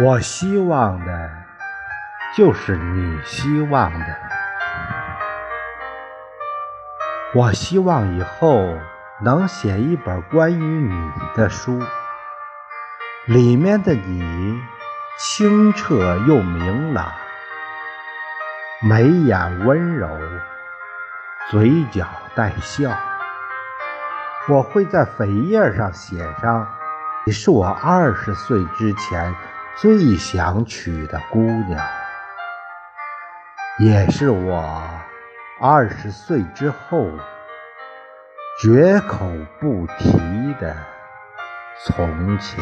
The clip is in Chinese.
我希望的，就是你希望的。我希望以后能写一本关于你的书，里面的你清澈又明朗，眉眼温柔，嘴角带笑。我会在扉页上写上：“你是我二十岁之前最想娶的姑娘，也是我二十岁之后绝口不提的从前。”